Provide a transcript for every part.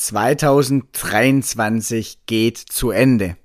2023 geht zu Ende.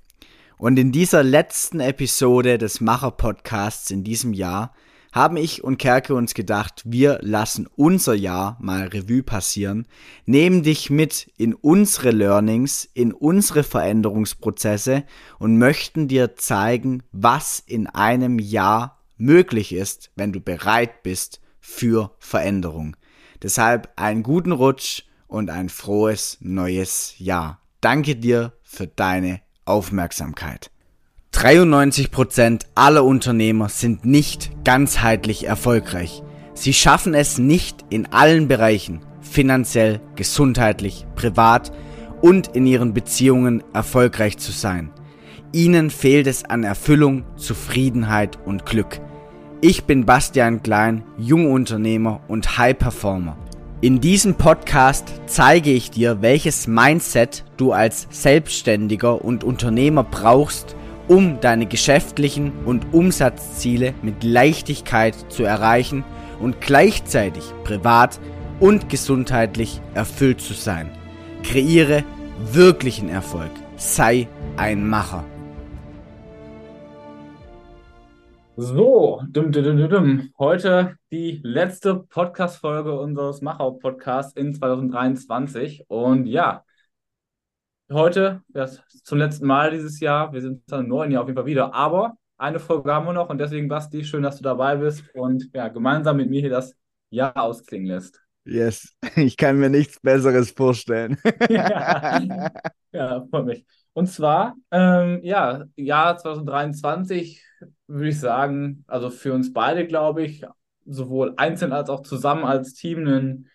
Und in dieser letzten Episode des Macher-Podcasts in diesem Jahr haben ich und Kerke uns gedacht, wir lassen unser Jahr mal Revue passieren, nehmen dich mit in unsere Learnings, in unsere Veränderungsprozesse und möchten dir zeigen, was in einem Jahr möglich ist, wenn du bereit bist für Veränderung. Deshalb einen guten Rutsch und ein frohes neues Jahr. Danke dir für deine Aufmerksamkeit. 93% aller Unternehmer sind nicht ganzheitlich erfolgreich. Sie schaffen es nicht in allen Bereichen, finanziell, gesundheitlich, privat und in ihren Beziehungen erfolgreich zu sein. Ihnen fehlt es an Erfüllung, Zufriedenheit und Glück. Ich bin Bastian Klein, Jungunternehmer und High Performer. In diesem Podcast zeige ich dir, welches Mindset du als Selbstständiger und Unternehmer brauchst, um deine geschäftlichen und Umsatzziele mit Leichtigkeit zu erreichen und gleichzeitig privat und gesundheitlich erfüllt zu sein. Kreiere wirklichen Erfolg. Sei ein Macher. So, dum, dum, dum, dum. heute die letzte Podcast-Folge unseres Machau-Podcasts in 2023. Und ja, heute, das zum letzten Mal dieses Jahr, wir sind dann im neuen Jahr auf jeden Fall wieder, aber eine Folge haben wir noch und deswegen, Basti, schön, dass du dabei bist und ja, gemeinsam mit mir hier das Jahr ausklingen lässt. Yes, ich kann mir nichts Besseres vorstellen. ja, ja, freut mich. Und zwar, ähm, ja, Jahr 2023 würde ich sagen, also für uns beide, glaube ich, sowohl einzeln als auch zusammen als Team ein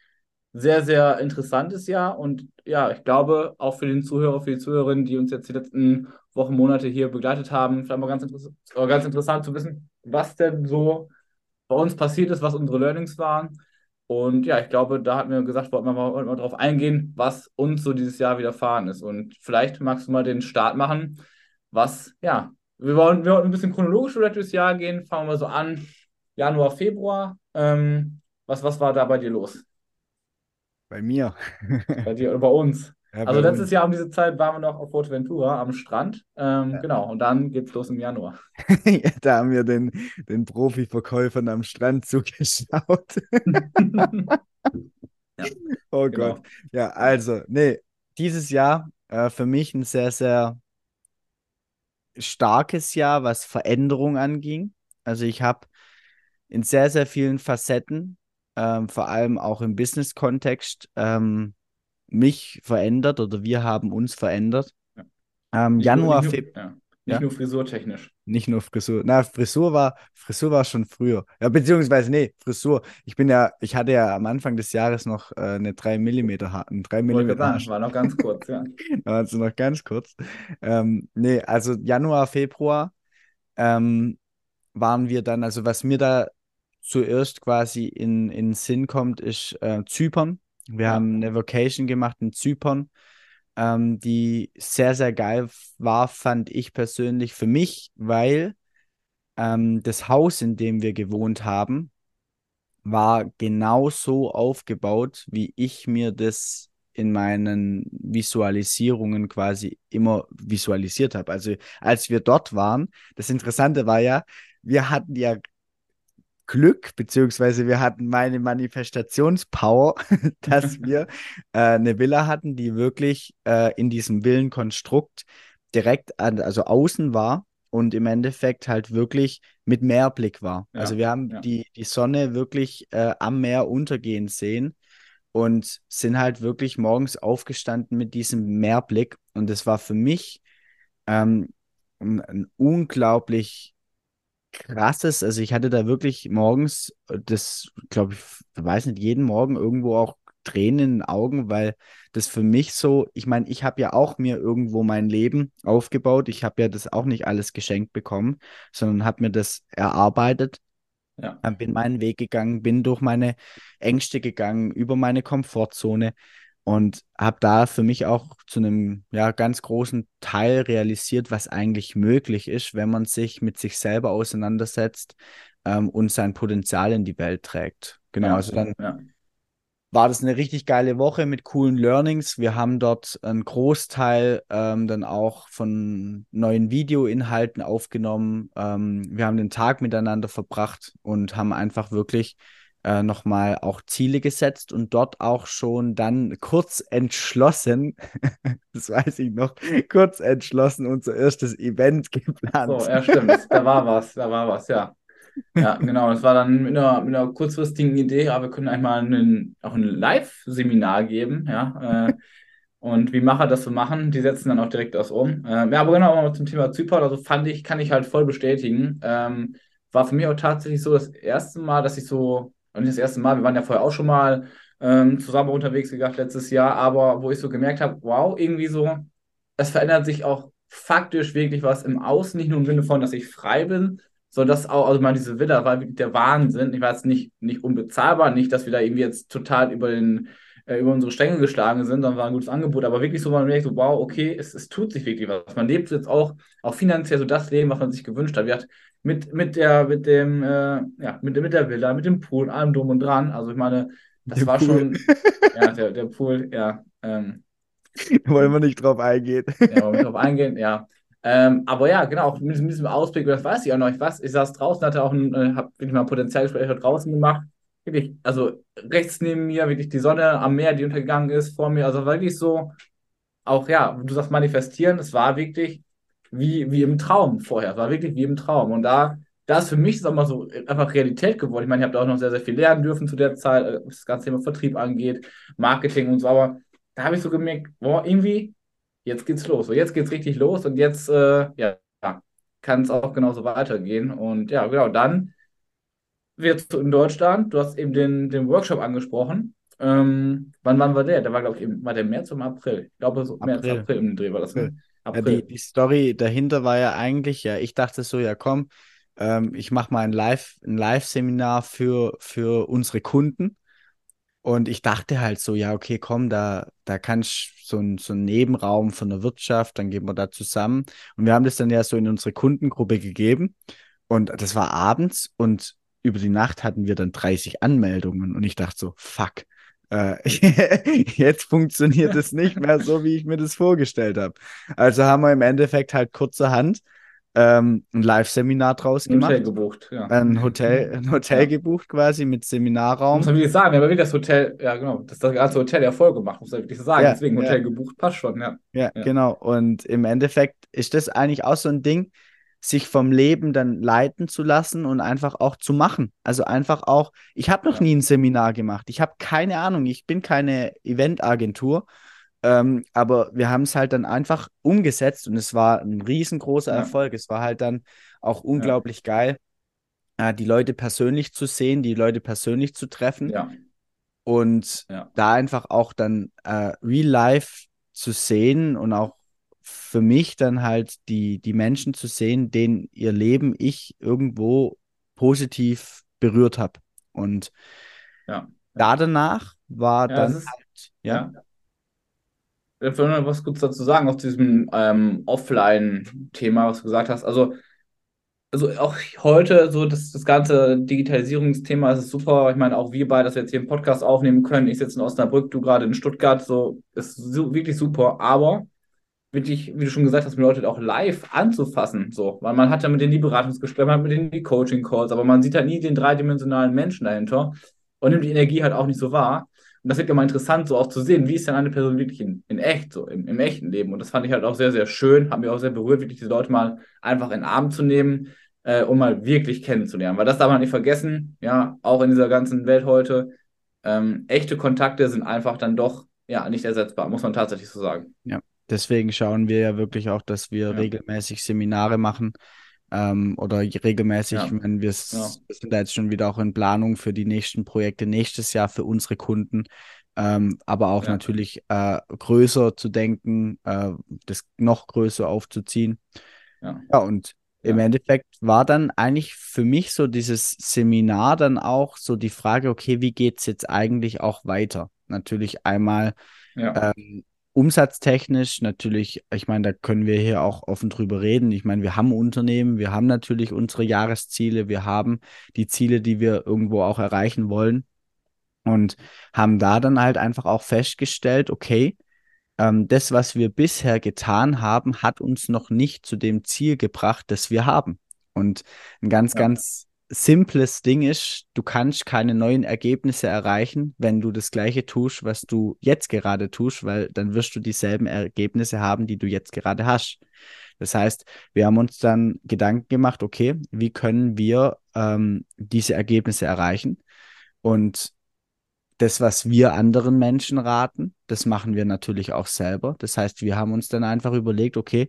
sehr, sehr interessantes Jahr. Und ja, ich glaube, auch für den Zuhörer, für die Zuhörerinnen, die uns jetzt die letzten Wochen, Monate hier begleitet haben, vielleicht mal ganz, interess ganz interessant zu wissen, was denn so bei uns passiert ist, was unsere Learnings waren. Und ja, ich glaube, da hatten wir gesagt, wollten wir mal, wollten wir darauf eingehen, was uns so dieses Jahr widerfahren ist. Und vielleicht magst du mal den Start machen, was, ja, wir wollen, wir wollen ein bisschen chronologisch vielleicht durchs Jahr gehen. Fangen wir so an, Januar, Februar. Ähm, was, was war da bei dir los? Bei mir. bei dir oder bei uns? Ja, also letztes uns. Jahr um diese Zeit waren wir noch auf Ventura am Strand. Ähm, ja. Genau, und dann geht's los im Januar. ja, da haben wir den, den Profiverkäufern am Strand zugeschaut. oh genau. Gott. Ja, also, nee, dieses Jahr äh, für mich ein sehr, sehr starkes Jahr, was Veränderung anging. Also ich habe in sehr, sehr vielen Facetten, ähm, vor allem auch im Business-Kontext, ähm, mich verändert oder wir haben uns verändert. Ja. Ähm, Januar, Februar. Nicht ja? nur frisurtechnisch. Nicht nur Frisur. Na, Frisur war, Frisur war schon früher. Ja, beziehungsweise, nee, Frisur. Ich bin ja, ich hatte ja am Anfang des Jahres noch äh, eine 3 mm Haar, ein 3 mm. War noch ganz kurz, ja. also noch ganz kurz. Ähm, nee, also Januar, Februar ähm, waren wir dann, also was mir da zuerst quasi in, in Sinn kommt, ist äh, Zypern. Wir ja. haben eine Vacation gemacht in Zypern, ähm, die sehr, sehr geil war, fand ich persönlich für mich, weil ähm, das Haus, in dem wir gewohnt haben, war genau so aufgebaut, wie ich mir das in meinen Visualisierungen quasi immer visualisiert habe. Also als wir dort waren, das Interessante war ja, wir hatten ja Glück, beziehungsweise wir hatten meine Manifestationspower, dass wir äh, eine Villa hatten, die wirklich äh, in diesem Villenkonstrukt direkt an, also außen war und im Endeffekt halt wirklich mit Meerblick war. Ja, also wir haben ja. die, die Sonne wirklich äh, am Meer untergehen sehen und sind halt wirklich morgens aufgestanden mit diesem Meerblick. Und das war für mich ähm, ein unglaublich krasses, also ich hatte da wirklich morgens, äh, das glaube ich, weiß nicht, jeden Morgen irgendwo auch Tränen in den Augen, weil das für mich so, ich meine, ich habe ja auch mir irgendwo mein Leben aufgebaut. Ich habe ja das auch nicht alles geschenkt bekommen, sondern habe mir das erarbeitet. Ja. Bin meinen Weg gegangen, bin durch meine Ängste gegangen, über meine Komfortzone und habe da für mich auch zu einem ja, ganz großen Teil realisiert, was eigentlich möglich ist, wenn man sich mit sich selber auseinandersetzt ähm, und sein Potenzial in die Welt trägt. Genau, ja, also dann, ja. war das eine richtig geile Woche mit coolen Learnings. Wir haben dort einen Großteil ähm, dann auch von neuen Videoinhalten aufgenommen. Ähm, wir haben den Tag miteinander verbracht und haben einfach wirklich äh, nochmal auch Ziele gesetzt und dort auch schon dann kurz entschlossen, das weiß ich noch, kurz entschlossen unser erstes Event geplant. So, ja, stimmt. Da war was, da war was, ja. Ja, genau. Das war dann mit einer, mit einer kurzfristigen Idee, ja, wir können einmal einen, auch ein Live-Seminar geben, ja. Äh, und wie Macher das so machen, die setzen dann auch direkt das um. Ähm, ja, aber genau, aber zum Thema Zypern, also fand ich, kann ich halt voll bestätigen. Ähm, war für mich auch tatsächlich so das erste Mal, dass ich so und nicht das erste Mal, wir waren ja vorher auch schon mal ähm, zusammen unterwegs gegangen letztes Jahr, aber wo ich so gemerkt habe, wow, irgendwie so, es verändert sich auch faktisch wirklich was im Außen, nicht nur im Sinne von, dass ich frei bin, sondern dass auch, also mal diese Villa war der Wahnsinn. Ich war jetzt nicht, nicht unbezahlbar, nicht, dass wir da irgendwie jetzt total über den, äh, über unsere Stängel geschlagen sind, sondern war ein gutes Angebot, aber wirklich so, man merkt so, wow, okay, es, es tut sich wirklich was. Man lebt jetzt auch, auch finanziell so das Leben, was man sich gewünscht hat. Wir hatten mit, mit der, mit dem, äh, ja, mit, mit der Villa, mit dem Pool, allem drum und dran. Also ich meine, das der war Pool. schon, ja, der, der Pool, ja. Ähm, wollen wir nicht drauf eingehen. ja, wollen wir drauf eingehen, ja. Ähm, aber ja, genau, mit, mit diesem Ausblick, das weiß ich auch noch. Ich, weiß, ich saß draußen, hatte auch ein, äh, hab wirklich mal ein Potenzialgespräch draußen gemacht. Wirklich, also rechts neben mir, wirklich die Sonne am Meer, die untergegangen ist, vor mir. Also wirklich so, auch ja, du sagst manifestieren, es war wirklich wie, wie im Traum vorher. Es war wirklich wie im Traum. Und da, da ist für mich das auch mal so einfach Realität geworden. Ich meine, ich habe da auch noch sehr, sehr viel lernen dürfen zu der Zeit, äh, was das ganze Thema Vertrieb angeht, Marketing und so. Aber da habe ich so gemerkt, boah, irgendwie, jetzt geht's los. So, jetzt geht's richtig los und jetzt, äh, ja, kann es auch genauso weitergehen. Und ja, genau, dann wird in Deutschland, du hast eben den, den Workshop angesprochen. Ähm, wann, wann war der? Der war, glaube ich, im, war der März oder April? Ich glaube, so April. März, April im Dreh war das. Ne? Ja, die, die Story dahinter war ja eigentlich, ja, ich dachte so, ja komm, ähm, ich mache mal ein Live, ein Live-Seminar für, für unsere Kunden. Und ich dachte halt so, ja, okay, komm, da, da kann ich so ein, so ein Nebenraum von der Wirtschaft, dann gehen wir da zusammen. Und wir haben das dann ja so in unsere Kundengruppe gegeben. Und das war abends und über die Nacht hatten wir dann 30 Anmeldungen. Und ich dachte so, fuck, äh, jetzt funktioniert es nicht mehr so, wie ich mir das vorgestellt habe. Also haben wir im Endeffekt halt kurzerhand ähm, ein Live-Seminar draus ein gemacht. Hotel gebucht, ja. Ein Hotel, ein Hotel ja. gebucht quasi mit Seminarraum. Muss man wirklich sagen, aber wie das Hotel, ja genau, das, das ganze Hotel ja voll gemacht, muss man wirklich sagen. Ja, Deswegen Hotel gebucht, passt schon, ja. Ja, genau. Und im Endeffekt ist das eigentlich auch so ein Ding, sich vom Leben dann leiten zu lassen und einfach auch zu machen. Also einfach auch, ich habe noch nie ein Seminar gemacht. Ich habe keine Ahnung, ich bin keine Eventagentur. Ähm, aber wir haben es halt dann einfach umgesetzt und es war ein riesengroßer ja. Erfolg. Es war halt dann auch unglaublich ja. geil, äh, die Leute persönlich zu sehen, die Leute persönlich zu treffen. Ja. Und da einfach auch dann äh, real life zu sehen und auch für mich dann halt die, die Menschen zu sehen, denen ihr Leben ich irgendwo positiv berührt habe. Und ja. da danach war ja, dann ist, halt, ja. Ich will noch was kurz dazu sagen, auf diesem ähm, Offline-Thema, was du gesagt hast. Also, also auch heute, so das, das ganze Digitalisierungsthema ist super. Ich meine, auch wir beide, dass wir jetzt hier einen Podcast aufnehmen können. Ich sitze in Osnabrück, du gerade in Stuttgart, so ist so, wirklich super. Aber wirklich, wie du schon gesagt hast, mit Leuten auch live anzufassen. So. Weil man hat ja mit denen die Beratungsgespräche, man hat mit denen die Coaching-Calls, aber man sieht halt nie den dreidimensionalen Menschen dahinter und nimmt die Energie halt auch nicht so wahr. Und das wird ja mal interessant, so auch zu sehen, wie ist denn eine Person wirklich in, in echt, so im, im echten Leben. Und das fand ich halt auch sehr, sehr schön, hat mich auch sehr berührt, wirklich diese Leute mal einfach in den Arm zu nehmen äh, und mal wirklich kennenzulernen. Weil das darf man nicht vergessen, ja, auch in dieser ganzen Welt heute. Ähm, echte Kontakte sind einfach dann doch ja nicht ersetzbar, muss man tatsächlich so sagen. Ja. Deswegen schauen wir ja wirklich auch, dass wir ja. regelmäßig Seminare machen ähm, oder regelmäßig, ja. wenn wir ja. sind da jetzt schon wieder auch in Planung für die nächsten Projekte nächstes Jahr für unsere Kunden, ähm, aber auch ja. natürlich äh, größer zu denken, äh, das noch größer aufzuziehen. Ja, ja und im Endeffekt war dann eigentlich für mich so dieses Seminar dann auch so die Frage, okay, wie geht es jetzt eigentlich auch weiter? Natürlich einmal ähm, umsatztechnisch natürlich, ich meine, da können wir hier auch offen drüber reden. Ich meine, wir haben Unternehmen, wir haben natürlich unsere Jahresziele, wir haben die Ziele, die wir irgendwo auch erreichen wollen. Und haben da dann halt einfach auch festgestellt, okay, ähm, das, was wir bisher getan haben, hat uns noch nicht zu dem Ziel gebracht, das wir haben. Und ein ganz, ja. ganz simples Ding ist, du kannst keine neuen Ergebnisse erreichen, wenn du das gleiche tust, was du jetzt gerade tust, weil dann wirst du dieselben Ergebnisse haben, die du jetzt gerade hast. Das heißt, wir haben uns dann Gedanken gemacht, okay, wie können wir ähm, diese Ergebnisse erreichen? Und das, was wir anderen Menschen raten, das machen wir natürlich auch selber. Das heißt, wir haben uns dann einfach überlegt, okay,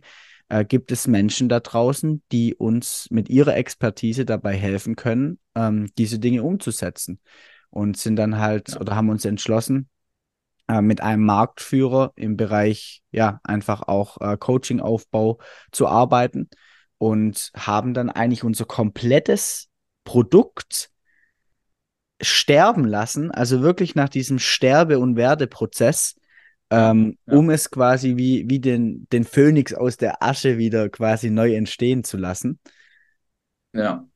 äh, gibt es Menschen da draußen, die uns mit ihrer Expertise dabei helfen können, ähm, diese Dinge umzusetzen. Und sind dann halt ja. oder haben uns entschlossen, äh, mit einem Marktführer im Bereich, ja, einfach auch äh, Coaching-Aufbau zu arbeiten und haben dann eigentlich unser komplettes Produkt sterben lassen, also wirklich nach diesem Sterbe- und Werdeprozess ähm, ja. um es quasi wie, wie den, den Phönix aus der Asche wieder quasi neu entstehen zu lassen. Ja.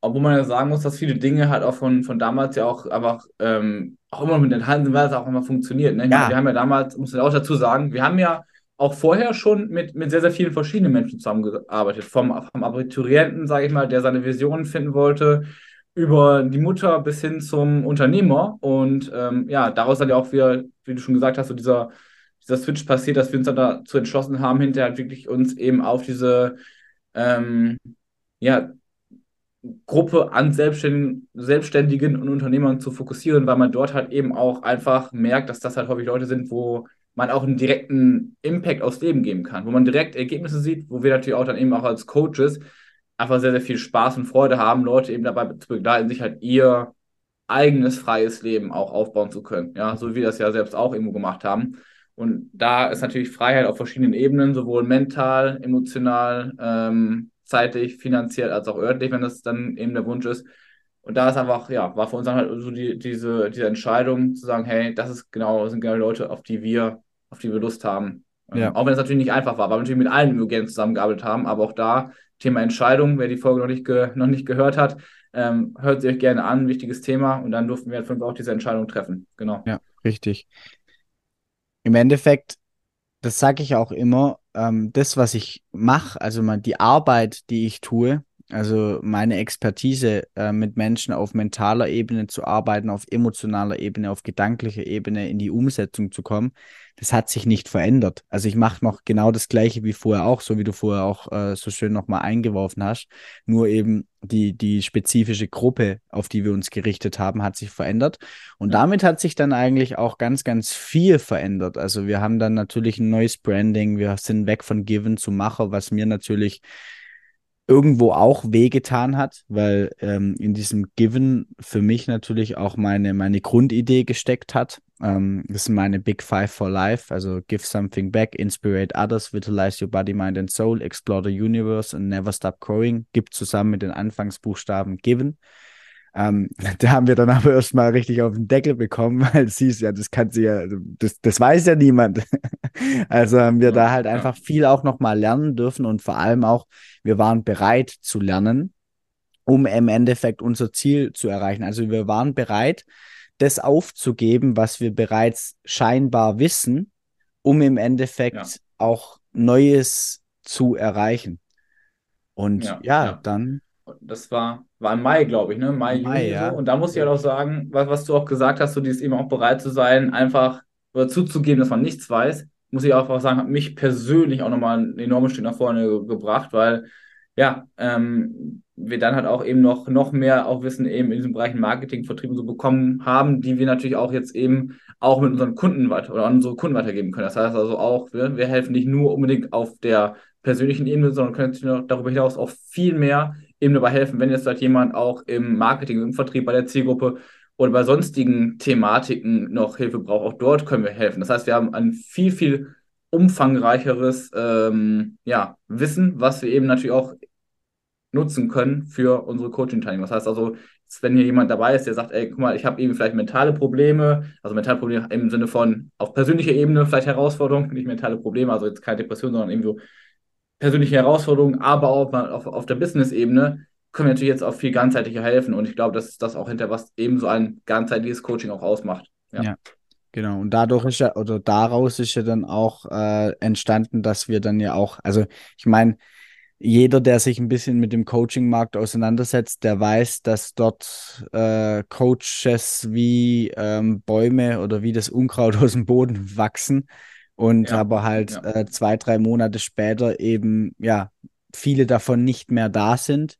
Obwohl man ja sagen muss, dass viele Dinge halt auch von, von damals ja auch einfach ähm, auch immer mit enthalten sind, weil es auch immer funktioniert. Ne? Ja. Meine, wir haben ja damals, muss ich auch dazu sagen, wir haben ja auch vorher schon mit, mit sehr, sehr vielen verschiedenen Menschen zusammengearbeitet. Vom, vom Abiturienten, sage ich mal, der seine Visionen finden wollte, über die Mutter bis hin zum Unternehmer. Und ähm, ja, daraus dann ja auch wieder, wie du schon gesagt hast, so dieser, dieser Switch passiert, dass wir uns dann dazu entschlossen haben, hinterher halt wirklich uns eben auf diese ähm, ja, Gruppe an Selbstständigen, Selbstständigen und Unternehmern zu fokussieren, weil man dort halt eben auch einfach merkt, dass das halt häufig Leute sind, wo man auch einen direkten Impact aufs Leben geben kann, wo man direkt Ergebnisse sieht, wo wir natürlich auch dann eben auch als Coaches einfach sehr, sehr viel Spaß und Freude haben, Leute eben dabei zu begleiten, sich halt ihr eigenes freies Leben auch aufbauen zu können. Ja, so wie wir das ja selbst auch irgendwo gemacht haben. Und da ist natürlich Freiheit auf verschiedenen Ebenen, sowohl mental, emotional, ähm, zeitlich, finanziell als auch örtlich, wenn das dann eben der Wunsch ist. Und da ist einfach, ja, war für uns dann halt so die, diese, diese Entscheidung zu sagen, hey, das ist genau, das sind genau Leute, auf die wir, auf die wir Lust haben. Ähm, ja. auch wenn es natürlich nicht einfach war, weil wir natürlich mit allen Immobilien zusammengearbeitet haben, aber auch da Thema Entscheidung, wer die Folge noch nicht, noch nicht gehört hat, ähm, hört sie euch gerne an, wichtiges Thema. Und dann durften wir halt fünf auch diese Entscheidung treffen. Genau. Ja, richtig. Im Endeffekt, das sage ich auch immer, ähm, das, was ich mache, also mal die Arbeit, die ich tue, also meine Expertise äh, mit Menschen auf mentaler Ebene zu arbeiten, auf emotionaler Ebene, auf gedanklicher Ebene in die Umsetzung zu kommen, das hat sich nicht verändert. Also ich mache noch genau das gleiche wie vorher auch, so wie du vorher auch äh, so schön nochmal eingeworfen hast. Nur eben die, die spezifische Gruppe, auf die wir uns gerichtet haben, hat sich verändert. Und damit hat sich dann eigentlich auch ganz, ganz viel verändert. Also wir haben dann natürlich ein neues Branding, wir sind weg von Given zu Macher, was mir natürlich irgendwo auch wehgetan hat, weil ähm, in diesem Given für mich natürlich auch meine, meine Grundidee gesteckt hat. Ähm, das sind meine Big Five for Life, also give something back, inspire others, vitalize your body, mind and soul, explore the universe and never stop growing, gibt zusammen mit den Anfangsbuchstaben Given. Ähm, da haben wir dann aber erstmal richtig auf den Deckel bekommen, weil es hieß, ja, das kann sie ja, das, das weiß ja niemand. also haben wir ja, da halt ja. einfach viel auch nochmal lernen dürfen und vor allem auch, wir waren bereit zu lernen, um im Endeffekt unser Ziel zu erreichen. Also wir waren bereit, das aufzugeben, was wir bereits scheinbar wissen, um im Endeffekt ja. auch Neues zu erreichen. Und ja, ja dann das war, war im Mai, glaube ich, ne? Mai, Mai Juni ja. so. Und da muss ich halt auch sagen, was, was du auch gesagt hast, so dieses eben auch bereit zu sein, einfach oder zuzugeben, dass man nichts weiß, muss ich auch sagen, hat mich persönlich auch nochmal ein enormes Stück nach vorne ge gebracht, weil ja, ähm, wir dann halt auch eben noch, noch mehr auch Wissen eben in diesem Bereich Marketing, Vertrieb und so bekommen haben, die wir natürlich auch jetzt eben auch mit unseren Kunden weiter oder an unsere Kunden weitergeben können. Das heißt also auch, wir, wir helfen nicht nur unbedingt auf der persönlichen Ebene, sondern können natürlich darüber hinaus auch viel mehr eben dabei helfen, wenn jetzt halt jemand auch im Marketing, im Vertrieb bei der Zielgruppe oder bei sonstigen Thematiken noch Hilfe braucht, auch dort können wir helfen. Das heißt, wir haben ein viel, viel umfangreicheres ähm, ja, Wissen, was wir eben natürlich auch nutzen können für unsere Coaching-Teilnehmer. Das heißt also, wenn hier jemand dabei ist, der sagt, ey, guck mal, ich habe eben vielleicht mentale Probleme, also mentale Probleme im Sinne von auf persönlicher Ebene vielleicht Herausforderungen, nicht mentale Probleme, also jetzt keine Depression, sondern irgendwie so persönliche Herausforderungen, aber auch auf, auf der Business-Ebene, können wir natürlich jetzt auch viel ganzheitlicher helfen. Und ich glaube, das ist das auch hinter, was eben so ein ganzheitliches Coaching auch ausmacht. Ja. ja. Genau, und dadurch ist ja, oder daraus ist ja dann auch äh, entstanden, dass wir dann ja auch, also ich meine, jeder, der sich ein bisschen mit dem Coaching-Markt auseinandersetzt, der weiß, dass dort äh, Coaches wie ähm, Bäume oder wie das Unkraut aus dem Boden wachsen und ja, aber halt ja. äh, zwei, drei Monate später eben, ja, viele davon nicht mehr da sind.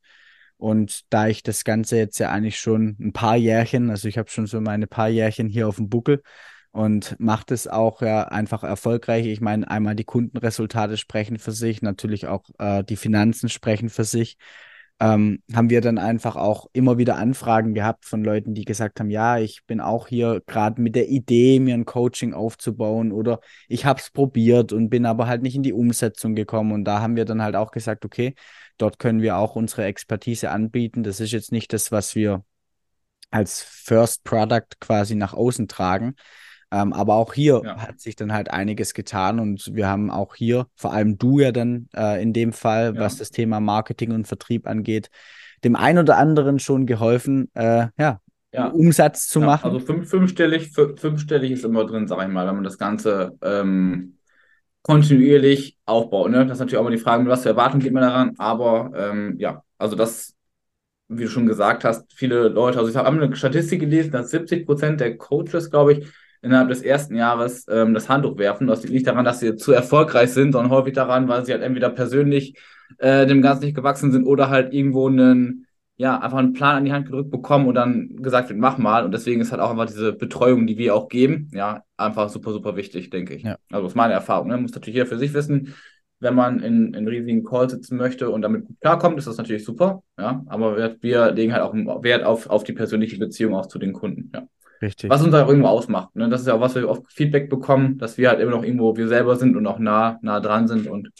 Und da ich das Ganze jetzt ja eigentlich schon ein paar Jährchen, also ich habe schon so meine paar Jährchen hier auf dem Buckel, und macht es auch ja einfach erfolgreich. Ich meine, einmal die Kundenresultate sprechen für sich, natürlich auch äh, die Finanzen sprechen für sich. Ähm, haben wir dann einfach auch immer wieder Anfragen gehabt von Leuten, die gesagt haben, ja, ich bin auch hier gerade mit der Idee, mir ein Coaching aufzubauen oder ich habe es probiert und bin aber halt nicht in die Umsetzung gekommen. Und da haben wir dann halt auch gesagt, okay, dort können wir auch unsere Expertise anbieten. Das ist jetzt nicht das, was wir als First Product quasi nach außen tragen, ähm, aber auch hier ja. hat sich dann halt einiges getan und wir haben auch hier, vor allem du ja dann äh, in dem Fall, ja. was das Thema Marketing und Vertrieb angeht, dem einen oder anderen schon geholfen, äh, ja, ja. Umsatz zu machen. Also fünf, fünfstellig, fünfstellig ist immer drin, sag ich mal, wenn man das Ganze ähm, kontinuierlich aufbaut. Ne? Das ist natürlich auch immer die Frage, mit was für Erwartungen geht man daran, aber ähm, ja, also das wie du schon gesagt hast, viele Leute, also ich habe eine Statistik gelesen, dass 70 Prozent der Coaches, glaube ich, innerhalb des ersten Jahres ähm, das Handtuch werfen. Das liegt nicht daran, dass sie zu erfolgreich sind, sondern häufig daran, weil sie halt entweder persönlich äh, dem Ganzen nicht gewachsen sind oder halt irgendwo einen, ja, einfach einen Plan an die Hand gedrückt bekommen und dann gesagt wird, mach mal. Und deswegen ist halt auch einfach diese Betreuung, die wir auch geben, ja, einfach super, super wichtig, denke ich. Ja. Also das ist meine Erfahrung. Ne? Muss natürlich jeder für sich wissen. Wenn man in, in riesigen Calls sitzen möchte und damit gut klarkommt, ist das natürlich super. Ja, aber wir, wir legen halt auch Wert auf, auf die persönliche Beziehung auch zu den Kunden. Ja. Richtig. Was uns auch irgendwo ausmacht. Ne? Das ist ja auch, was wir oft Feedback bekommen, dass wir halt immer noch irgendwo wir selber sind und auch nah, nah dran sind. Und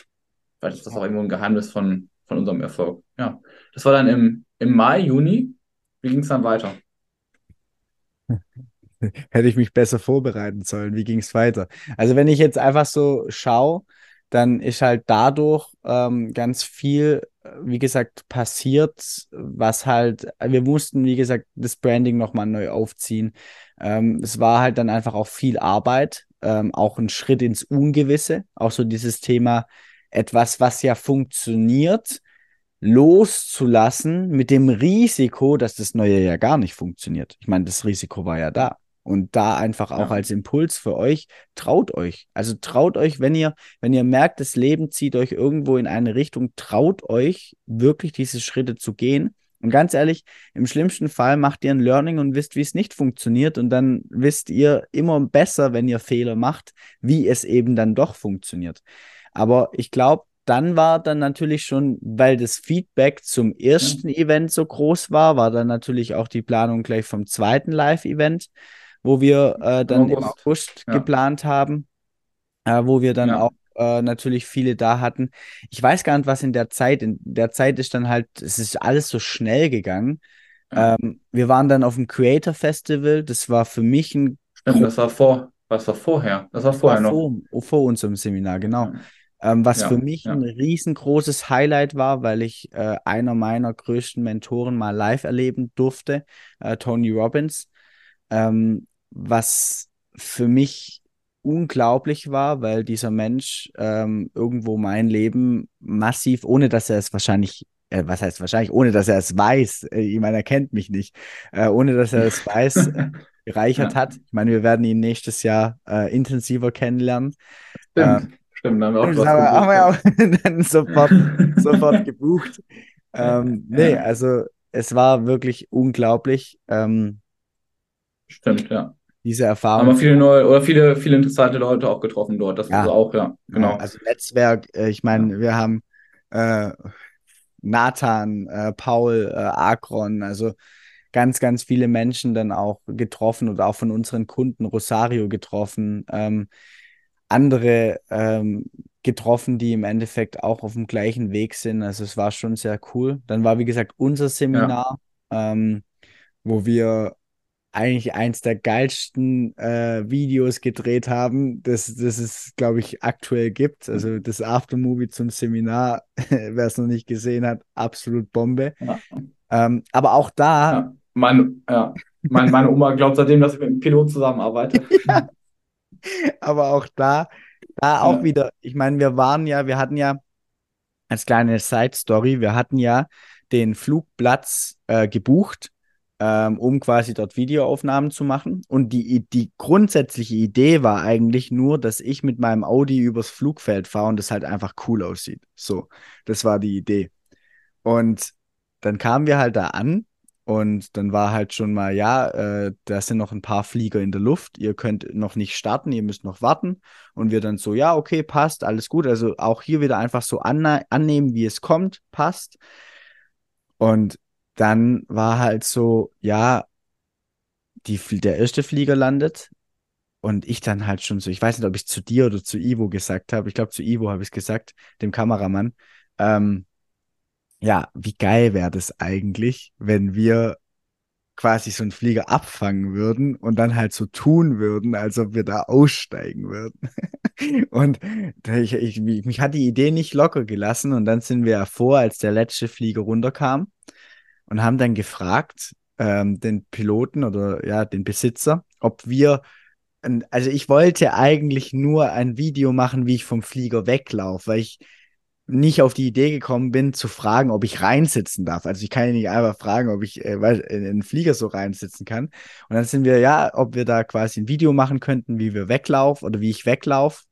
vielleicht ist das auch irgendwo ein Geheimnis von, von unserem Erfolg. Ja. Das war dann im, im Mai, Juni. Wie ging es dann weiter? Hätte ich mich besser vorbereiten sollen. Wie ging es weiter? Also, wenn ich jetzt einfach so schaue, dann ist halt dadurch ähm, ganz viel, wie gesagt, passiert, was halt, wir mussten, wie gesagt, das Branding nochmal neu aufziehen. Ähm, es war halt dann einfach auch viel Arbeit, ähm, auch ein Schritt ins Ungewisse, auch so dieses Thema, etwas, was ja funktioniert, loszulassen mit dem Risiko, dass das Neue ja gar nicht funktioniert. Ich meine, das Risiko war ja da. Und da einfach auch ja. als Impuls für euch, traut euch. Also traut euch, wenn ihr, wenn ihr merkt, das Leben zieht euch irgendwo in eine Richtung, traut euch wirklich diese Schritte zu gehen. Und ganz ehrlich, im schlimmsten Fall macht ihr ein Learning und wisst, wie es nicht funktioniert. Und dann wisst ihr immer besser, wenn ihr Fehler macht, wie es eben dann doch funktioniert. Aber ich glaube, dann war dann natürlich schon, weil das Feedback zum ersten ja. Event so groß war, war dann natürlich auch die Planung gleich vom zweiten Live-Event wo wir äh, dann August. im August ja. geplant haben, äh, wo wir dann ja. auch äh, natürlich viele da hatten. Ich weiß gar nicht, was in der Zeit, in der Zeit ist dann halt, es ist alles so schnell gegangen. Ja. Ähm, wir waren dann auf dem Creator Festival, das war für mich ein. Stimmt, das war vor, was war vorher? Das war vorher war noch. Vor, vor unserem Seminar, genau. Ähm, was ja, für mich ja. ein riesengroßes Highlight war, weil ich äh, einer meiner größten Mentoren mal live erleben durfte, äh, Tony Robbins. Ähm, was für mich unglaublich war, weil dieser Mensch ähm, irgendwo mein Leben massiv, ohne dass er es wahrscheinlich, äh, was heißt wahrscheinlich, ohne dass er es weiß, äh, ich meine, er kennt mich nicht, äh, ohne dass er es weiß, gereichert ja. hat. Ich meine, wir werden ihn nächstes Jahr äh, intensiver kennenlernen. Stimmt, ähm, stimmt, dann haben wir auch, haben wir auch dann sofort, sofort gebucht. Ähm, nee, also es war wirklich unglaublich. Ähm, Stimmt, ja diese Erfahrung. Haben wir viele neue oder viele, viele interessante Leute auch getroffen dort. Das ja. ist auch, ja, genau. also Netzwerk, äh, ich meine, wir haben äh, Nathan, äh, Paul, äh, Akron, also ganz, ganz viele Menschen dann auch getroffen oder auch von unseren Kunden Rosario getroffen, ähm, andere ähm, getroffen, die im Endeffekt auch auf dem gleichen Weg sind. Also es war schon sehr cool. Dann war, wie gesagt, unser Seminar, ja. ähm, wo wir eigentlich eins der geilsten äh, Videos gedreht haben, das, das es, glaube ich, aktuell gibt. Also das Aftermovie zum Seminar, wer es noch nicht gesehen hat, absolut Bombe. Ja. Ähm, aber auch da. Ja. Mein, ja. Mein, meine Oma glaubt seitdem, dass ich mit einem Pilot zusammenarbeite. ja. Aber auch da, da auch wieder, ich meine, wir waren ja, wir hatten ja als kleine Side-Story, wir hatten ja den Flugplatz äh, gebucht, ähm, um quasi dort Videoaufnahmen zu machen. Und die, die grundsätzliche Idee war eigentlich nur, dass ich mit meinem Audi übers Flugfeld fahre und das halt einfach cool aussieht. So, das war die Idee. Und dann kamen wir halt da an und dann war halt schon mal, ja, äh, da sind noch ein paar Flieger in der Luft, ihr könnt noch nicht starten, ihr müsst noch warten. Und wir dann so, ja, okay, passt, alles gut. Also auch hier wieder einfach so anne annehmen, wie es kommt, passt. Und dann war halt so, ja, die, der erste Flieger landet und ich dann halt schon so, ich weiß nicht, ob ich zu dir oder zu Ivo gesagt habe, ich glaube zu Ivo habe ich es gesagt, dem Kameramann, ähm, ja, wie geil wäre das eigentlich, wenn wir quasi so einen Flieger abfangen würden und dann halt so tun würden, als ob wir da aussteigen würden. und ich, ich, mich hat die Idee nicht locker gelassen und dann sind wir vor, als der letzte Flieger runterkam und haben dann gefragt, ähm, den Piloten oder ja, den Besitzer, ob wir also ich wollte eigentlich nur ein Video machen, wie ich vom Flieger weglaufe, weil ich nicht auf die Idee gekommen bin, zu fragen, ob ich reinsitzen darf. Also ich kann ja nicht einfach fragen, ob ich äh, in den Flieger so reinsitzen kann. Und dann sind wir, ja, ob wir da quasi ein Video machen könnten, wie wir weglaufen oder wie ich weglaufe.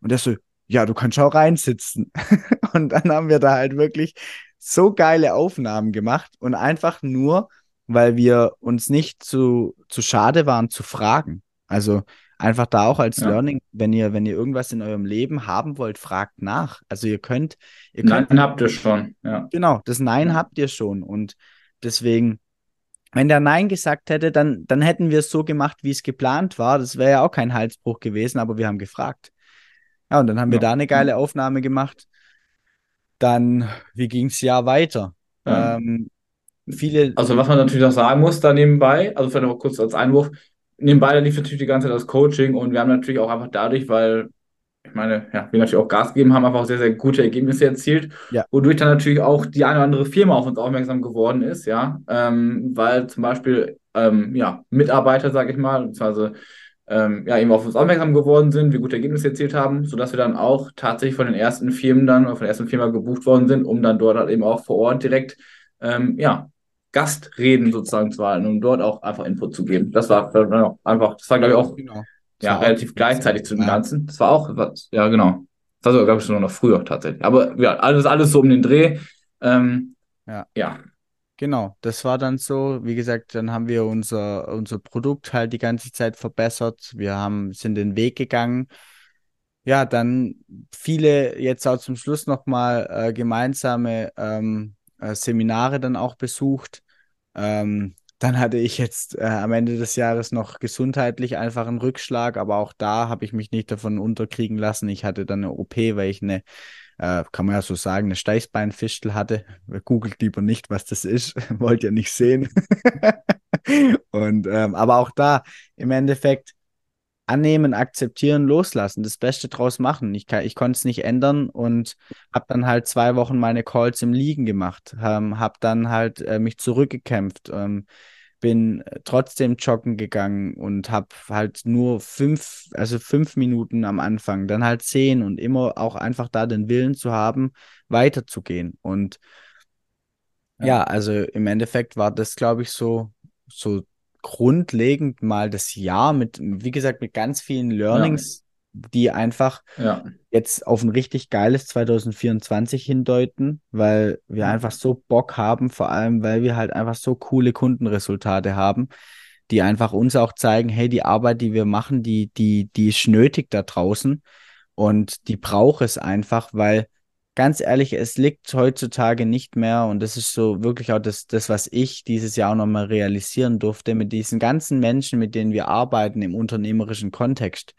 Und er so, ja, du kannst auch reinsitzen. und dann haben wir da halt wirklich so geile Aufnahmen gemacht und einfach nur, weil wir uns nicht zu, zu schade waren zu fragen. Also einfach da auch als ja. Learning, wenn ihr, wenn ihr irgendwas in eurem Leben haben wollt, fragt nach. Also ihr könnt, ihr könnt. Nein habt ihr schon, ja. Genau, das Nein ja. habt ihr schon. Und deswegen, wenn der Nein gesagt hätte, dann, dann hätten wir es so gemacht, wie es geplant war. Das wäre ja auch kein Halsbruch gewesen, aber wir haben gefragt. Ja, und dann haben wir da eine geile Aufnahme gemacht. Dann, wie ging es ja weiter? Ähm, viele. Also, was man natürlich auch sagen muss da nebenbei, also vielleicht noch kurz als Einwurf, nebenbei lief natürlich die ganze Zeit das Coaching und wir haben natürlich auch einfach dadurch, weil ich meine, ja, wir natürlich auch Gas gegeben haben, einfach auch sehr, sehr gute Ergebnisse erzielt, ja. wodurch dann natürlich auch die eine oder andere Firma auf uns aufmerksam geworden ist, ja, ähm, weil zum Beispiel, ähm, ja, Mitarbeiter, sage ich mal, beziehungsweise ähm, ja, eben auf uns aufmerksam geworden sind, wir gute Ergebnisse erzielt haben, sodass wir dann auch tatsächlich von den ersten Firmen dann, oder von der ersten Firma gebucht worden sind, um dann dort halt eben auch vor Ort direkt, ähm, ja, Gastreden sozusagen zu halten, um dort auch einfach Input zu geben. Das war einfach, das war glaube ich auch genau. ja, relativ gleichzeitig zu dem Ganzen. Das war auch, was, ja genau. Das war so, glaube ich, schon noch früher tatsächlich. Aber ja, alles, alles so um den Dreh. Ähm, ja. ja. Genau, das war dann so. Wie gesagt, dann haben wir unser, unser Produkt halt die ganze Zeit verbessert. Wir haben, sind den Weg gegangen. Ja, dann viele jetzt auch zum Schluss nochmal äh, gemeinsame ähm, äh, Seminare dann auch besucht. Ähm, dann hatte ich jetzt äh, am Ende des Jahres noch gesundheitlich einfach einen Rückschlag, aber auch da habe ich mich nicht davon unterkriegen lassen. Ich hatte dann eine OP, weil ich eine, äh, kann man ja so sagen, eine Steißbeinfischel hatte. Googelt lieber nicht, was das ist. Wollt ihr nicht sehen. Und ähm, aber auch da im Endeffekt annehmen, akzeptieren, loslassen, das Beste draus machen. Ich, ich konnte es nicht ändern und habe dann halt zwei Wochen meine Calls im Liegen gemacht, ähm, habe dann halt äh, mich zurückgekämpft, ähm, bin trotzdem joggen gegangen und habe halt nur fünf, also fünf Minuten am Anfang, dann halt zehn und immer auch einfach da den Willen zu haben, weiterzugehen. Und ja, ja also im Endeffekt war das, glaube ich, so, so grundlegend mal das Jahr mit, wie gesagt, mit ganz vielen Learnings. Die einfach ja. jetzt auf ein richtig geiles 2024 hindeuten, weil wir einfach so Bock haben, vor allem, weil wir halt einfach so coole Kundenresultate haben, die einfach uns auch zeigen, hey, die Arbeit, die wir machen, die, die, die ist nötig da draußen und die braucht es einfach, weil ganz ehrlich, es liegt heutzutage nicht mehr und das ist so wirklich auch das, das was ich dieses Jahr auch nochmal realisieren durfte mit diesen ganzen Menschen, mit denen wir arbeiten im unternehmerischen Kontext.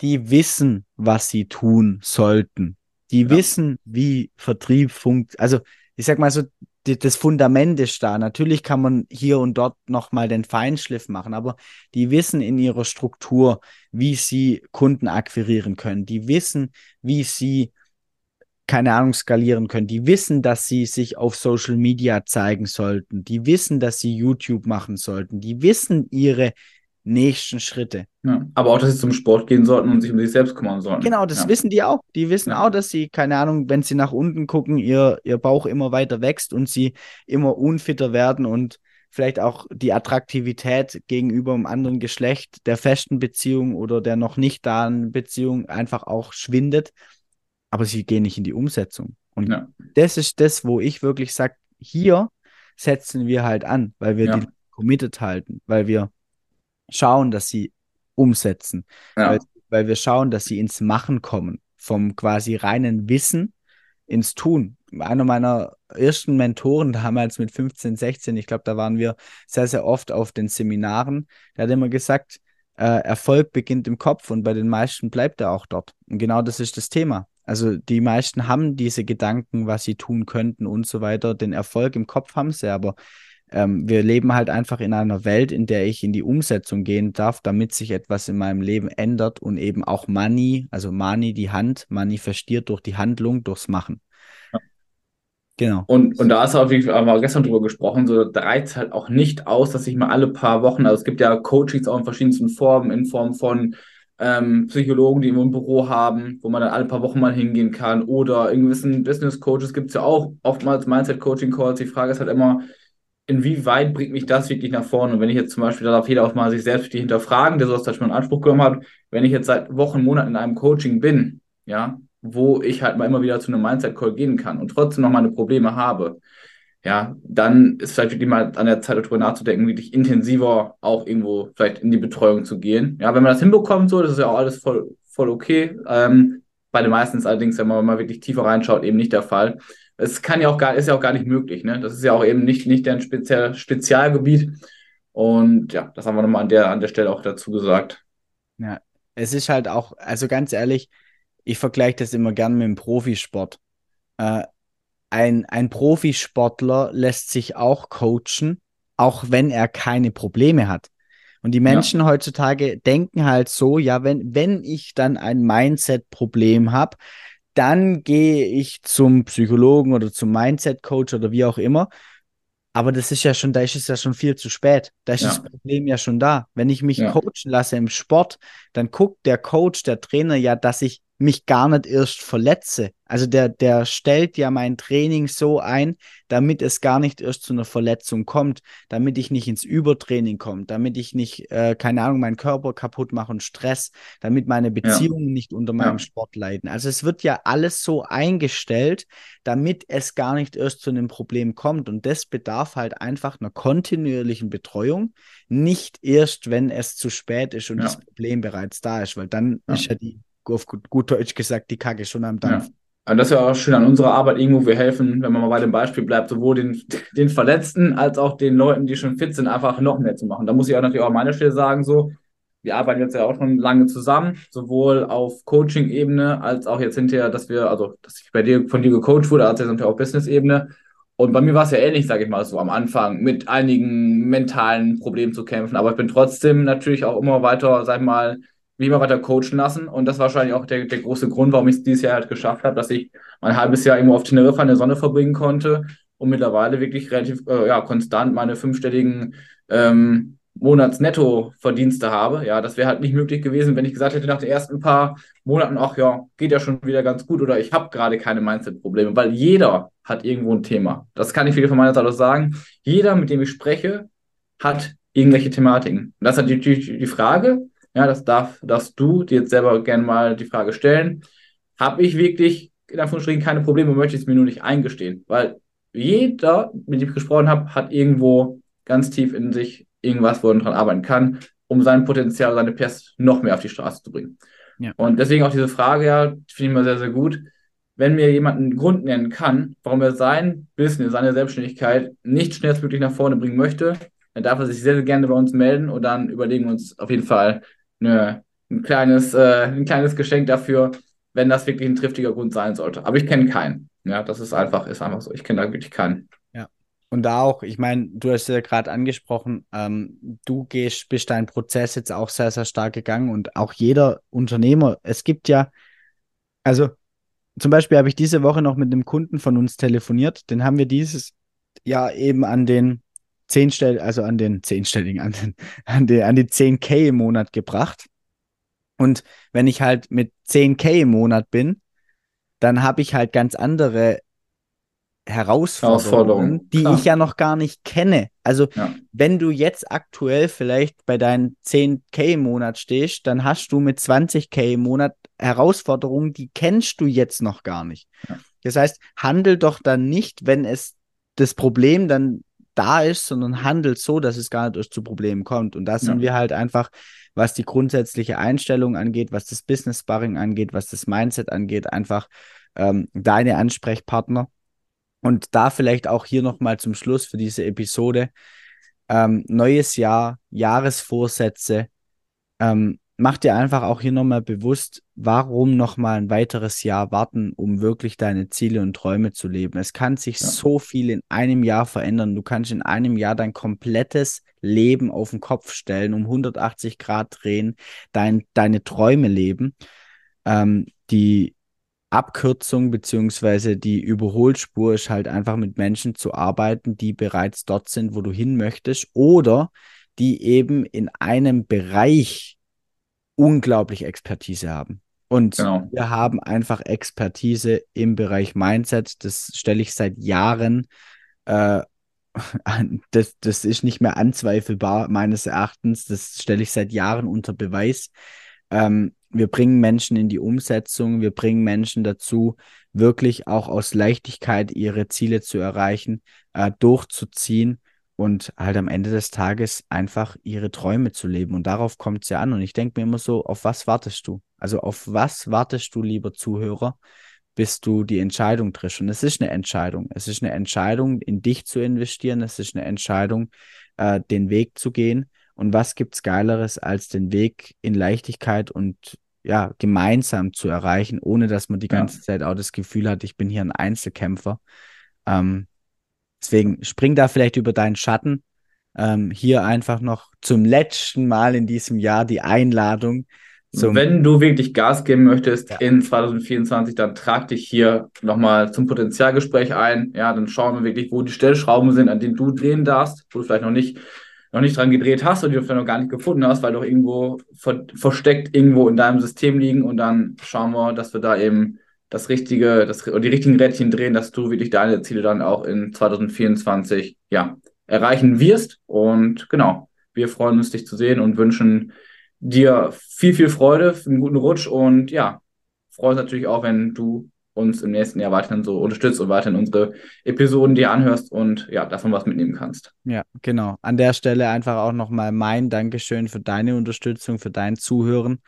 Die wissen, was sie tun sollten. Die ja. wissen, wie Vertrieb funktioniert. Also, ich sag mal so, die, das Fundament ist da. Natürlich kann man hier und dort nochmal den Feinschliff machen, aber die wissen in ihrer Struktur, wie sie Kunden akquirieren können. Die wissen, wie sie keine Ahnung, skalieren können. Die wissen, dass sie sich auf Social Media zeigen sollten. Die wissen, dass sie YouTube machen sollten. Die wissen ihre nächsten Schritte. Ja, aber auch, dass sie zum Sport gehen sollten und sich um sich selbst kümmern sollten. Genau, das ja. wissen die auch. Die wissen ja. auch, dass sie, keine Ahnung, wenn sie nach unten gucken, ihr, ihr Bauch immer weiter wächst und sie immer unfitter werden und vielleicht auch die Attraktivität gegenüber einem anderen Geschlecht der festen Beziehung oder der noch nicht da Beziehung einfach auch schwindet aber sie gehen nicht in die Umsetzung. Und das ist das, wo ich wirklich sage, hier setzen wir halt an, weil wir die committed halten, weil wir schauen, dass sie umsetzen, ja. weil, weil wir schauen, dass sie ins Machen kommen, vom quasi reinen Wissen ins Tun. Einer meiner ersten Mentoren damals mit 15, 16, ich glaube, da waren wir sehr, sehr oft auf den Seminaren, der hat immer gesagt, äh, Erfolg beginnt im Kopf und bei den meisten bleibt er auch dort. Und genau das ist das Thema. Also die meisten haben diese Gedanken, was sie tun könnten und so weiter. Den Erfolg im Kopf haben sie, aber ähm, wir leben halt einfach in einer Welt, in der ich in die Umsetzung gehen darf, damit sich etwas in meinem Leben ändert und eben auch Money, also Money, die Hand, manifestiert durch die Handlung, durchs Machen. Genau. Und, und da auf jeden Fall, haben wir gestern drüber gesprochen, so da reizt halt auch nicht aus, dass ich mal alle paar Wochen, also es gibt ja Coachings auch in verschiedensten Formen, in Form von ähm, Psychologen, die irgendwo ein Büro haben, wo man dann alle paar Wochen mal hingehen kann. Oder in gewissen Business Coaches gibt es ja auch oftmals Mindset-Coaching-Calls. Die Frage ist halt immer, inwieweit bringt mich das wirklich nach vorne? Und wenn ich jetzt zum Beispiel, da darf jeder auch mal sich selbst hinterfragen, der sowas schon in Anspruch genommen hat, wenn ich jetzt seit Wochen, Monaten in einem Coaching bin, ja, wo ich halt mal immer wieder zu einem Mindset-Call gehen kann und trotzdem noch meine Probleme habe, ja, dann ist vielleicht wirklich mal an der Zeit darüber nachzudenken, wirklich intensiver auch irgendwo vielleicht in die Betreuung zu gehen. Ja, wenn man das hinbekommt, so, das ist ja auch alles voll, voll okay. Ähm, bei den meisten ist allerdings, wenn man mal wirklich tiefer reinschaut, eben nicht der Fall. Es kann ja auch gar, ist ja auch gar nicht möglich, ne? Das ist ja auch eben nicht, nicht dein Spezial, Spezialgebiet. Und ja, das haben wir nochmal an der, an der Stelle auch dazu gesagt. Ja, es ist halt auch, also ganz ehrlich, ich vergleiche das immer gern mit dem Profisport. Äh, ein, ein Profisportler lässt sich auch coachen, auch wenn er keine Probleme hat. Und die Menschen ja. heutzutage denken halt so, ja, wenn, wenn ich dann ein Mindset-Problem habe, dann gehe ich zum Psychologen oder zum Mindset-Coach oder wie auch immer. Aber das ist ja schon, da ist es ja schon viel zu spät. Da ist ja. das Problem ja schon da. Wenn ich mich ja. coachen lasse im Sport, dann guckt der Coach, der Trainer ja, dass ich mich gar nicht erst verletze. Also der, der stellt ja mein Training so ein, damit es gar nicht erst zu einer Verletzung kommt, damit ich nicht ins Übertraining komme, damit ich nicht, äh, keine Ahnung, meinen Körper kaputt mache und Stress, damit meine Beziehungen ja. nicht unter meinem ja. Sport leiden. Also es wird ja alles so eingestellt, damit es gar nicht erst zu einem Problem kommt. Und das bedarf halt einfach einer kontinuierlichen Betreuung, nicht erst, wenn es zu spät ist und ja. das Problem bereits da ist, weil dann ist ja die auf gut, gut Deutsch gesagt, die Kacke schon am Dampf. Ja. Und das ist ja auch schön an unserer Arbeit irgendwo. Wir helfen, wenn man mal bei dem Beispiel bleibt, sowohl den, den Verletzten als auch den Leuten, die schon fit sind, einfach noch mehr zu machen. Da muss ich auch natürlich auch an meiner Stelle sagen, so, wir arbeiten jetzt ja auch schon lange zusammen, sowohl auf Coaching-Ebene als auch jetzt hinterher, dass wir, also, dass ich bei dir, von dir gecoacht wurde, als jetzt natürlich auch Business-Ebene. Und bei mir war es ja ähnlich, sage ich mal, so am Anfang mit einigen mentalen Problemen zu kämpfen. Aber ich bin trotzdem natürlich auch immer weiter, sag ich mal, mich immer weiter coachen lassen. Und das war wahrscheinlich auch der, der große Grund, warum ich es dieses Jahr halt geschafft habe, dass ich mein halbes Jahr irgendwo auf Teneriffa in der Sonne verbringen konnte und mittlerweile wirklich relativ äh, ja, konstant meine fünfstelligen ähm, Monatsnettoverdienste habe. Ja, das wäre halt nicht möglich gewesen, wenn ich gesagt hätte nach den ersten paar Monaten, ach ja, geht ja schon wieder ganz gut oder ich habe gerade keine Mindset-Probleme, weil jeder hat irgendwo ein Thema. Das kann ich viel von meiner Seite aus sagen. Jeder, mit dem ich spreche, hat irgendwelche Thematiken. Und das hat die, die, die Frage, ja, das darf, darfst du dir jetzt selber gerne mal die Frage stellen. Habe ich wirklich in Anführungsstrichen keine Probleme, möchte ich es mir nur nicht eingestehen? Weil jeder, mit dem ich gesprochen habe, hat irgendwo ganz tief in sich irgendwas, wo er dran arbeiten kann, um sein Potenzial, seine Pers noch mehr auf die Straße zu bringen. Ja. Und deswegen auch diese Frage, ja, finde ich immer sehr, sehr gut. Wenn mir jemand einen Grund nennen kann, warum er sein Business, seine Selbstständigkeit nicht schnellstmöglich nach vorne bringen möchte, dann darf er sich sehr, sehr gerne bei uns melden und dann überlegen wir uns auf jeden Fall, eine, ein, kleines, äh, ein kleines Geschenk dafür, wenn das wirklich ein triftiger Grund sein sollte. Aber ich kenne keinen. Ja, das ist einfach, ist einfach so. Ich kenne da wirklich keinen. Ja, Und da auch, ich meine, du hast ja gerade angesprochen, ähm, du gehst, bist deinen Prozess jetzt auch sehr, sehr stark gegangen und auch jeder Unternehmer, es gibt ja, also zum Beispiel habe ich diese Woche noch mit einem Kunden von uns telefoniert, den haben wir dieses Jahr eben an den zehnstell, also an den zehnstelligen, an, den, an, den, an die 10k im Monat gebracht. Und wenn ich halt mit 10k im Monat bin, dann habe ich halt ganz andere Herausforderungen, die Klar. ich ja noch gar nicht kenne. Also ja. wenn du jetzt aktuell vielleicht bei deinen 10k im Monat stehst, dann hast du mit 20k im Monat Herausforderungen, die kennst du jetzt noch gar nicht. Ja. Das heißt, handel doch dann nicht, wenn es das Problem dann da ist, sondern handelt so, dass es gar nicht erst zu Problemen kommt. Und da sind ja. wir halt einfach, was die grundsätzliche Einstellung angeht, was das Business Sparring angeht, was das Mindset angeht, einfach ähm, deine Ansprechpartner und da vielleicht auch hier nochmal zum Schluss für diese Episode. Ähm, neues Jahr, Jahresvorsätze. Ähm, mach dir einfach auch hier nochmal bewusst, warum nochmal ein weiteres Jahr warten, um wirklich deine Ziele und Träume zu leben. Es kann sich ja. so viel in einem Jahr verändern. Du kannst in einem Jahr dein komplettes Leben auf den Kopf stellen, um 180 Grad drehen, dein, deine Träume leben. Ähm, die Abkürzung beziehungsweise die Überholspur ist halt einfach mit Menschen zu arbeiten, die bereits dort sind, wo du hin möchtest oder die eben in einem Bereich unglaublich Expertise haben. Und genau. wir haben einfach Expertise im Bereich Mindset. Das stelle ich seit Jahren. Äh, das, das ist nicht mehr anzweifelbar, meines Erachtens. Das stelle ich seit Jahren unter Beweis. Ähm, wir bringen Menschen in die Umsetzung, wir bringen Menschen dazu, wirklich auch aus Leichtigkeit ihre Ziele zu erreichen, äh, durchzuziehen und halt am Ende des Tages einfach ihre Träume zu leben. Und darauf kommt es ja an. Und ich denke mir immer so, auf was wartest du? Also auf was wartest du, lieber Zuhörer, bis du die Entscheidung triffst? Und es ist eine Entscheidung. Es ist eine Entscheidung, in dich zu investieren. Es ist eine Entscheidung, äh, den Weg zu gehen. Und was gibt's Geileres, als den Weg in Leichtigkeit und ja, gemeinsam zu erreichen, ohne dass man die ganze ja. Zeit auch das Gefühl hat, ich bin hier ein Einzelkämpfer. Ähm, deswegen spring da vielleicht über deinen Schatten. Ähm, hier einfach noch zum letzten Mal in diesem Jahr die Einladung. Wenn du wirklich Gas geben möchtest ja. in 2024, dann trag dich hier nochmal zum Potenzialgespräch ein. Ja, dann schauen wir wirklich, wo die Stellschrauben sind, an denen du drehen darfst, wo du vielleicht noch nicht noch nicht dran gedreht hast und die du vielleicht noch gar nicht gefunden hast, weil doch irgendwo ver versteckt irgendwo in deinem System liegen und dann schauen wir, dass wir da eben das richtige, das, die richtigen Rädchen drehen, dass du wirklich deine Ziele dann auch in 2024 ja, erreichen wirst. Und genau, wir freuen uns, dich zu sehen und wünschen dir viel, viel Freude, einen guten Rutsch und ja, freuen uns natürlich auch, wenn du uns im nächsten Jahr weiterhin so unterstützt und weiterhin unsere Episoden dir anhörst und ja, davon was mitnehmen kannst. Ja, genau. An der Stelle einfach auch nochmal mein Dankeschön für deine Unterstützung, für dein Zuhören.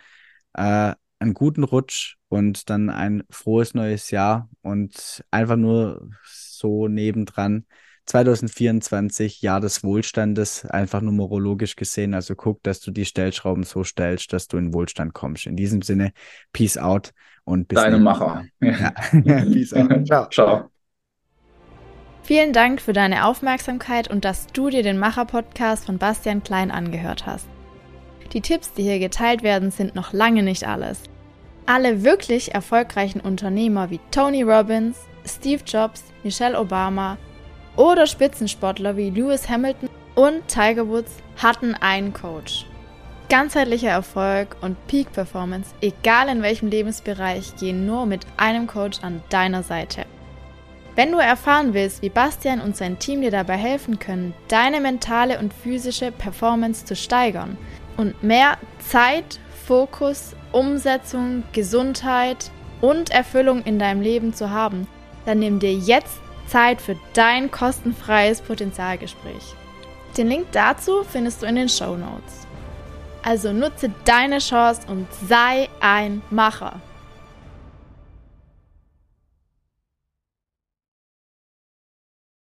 Äh, einen guten Rutsch und dann ein frohes neues Jahr und einfach nur so nebendran 2024 Jahr des Wohlstandes, einfach numerologisch gesehen. Also guck, dass du die Stellschrauben so stellst, dass du in Wohlstand kommst. In diesem Sinne, Peace out und bis Deine Macher. Ja. Peace out. Ciao. Ciao. Vielen Dank für deine Aufmerksamkeit und dass du dir den Macher-Podcast von Bastian Klein angehört hast. Die Tipps, die hier geteilt werden, sind noch lange nicht alles. Alle wirklich erfolgreichen Unternehmer wie Tony Robbins, Steve Jobs, Michelle Obama, oder Spitzensportler wie Lewis Hamilton und Tiger Woods hatten einen Coach. Ganzheitlicher Erfolg und Peak Performance, egal in welchem Lebensbereich, gehen nur mit einem Coach an deiner Seite. Wenn du erfahren willst, wie Bastian und sein Team dir dabei helfen können, deine mentale und physische Performance zu steigern und mehr Zeit, Fokus, Umsetzung, Gesundheit und Erfüllung in deinem Leben zu haben, dann nimm dir jetzt Zeit für dein kostenfreies Potenzialgespräch. Den Link dazu findest du in den Show Notes. Also nutze deine Chance und sei ein Macher.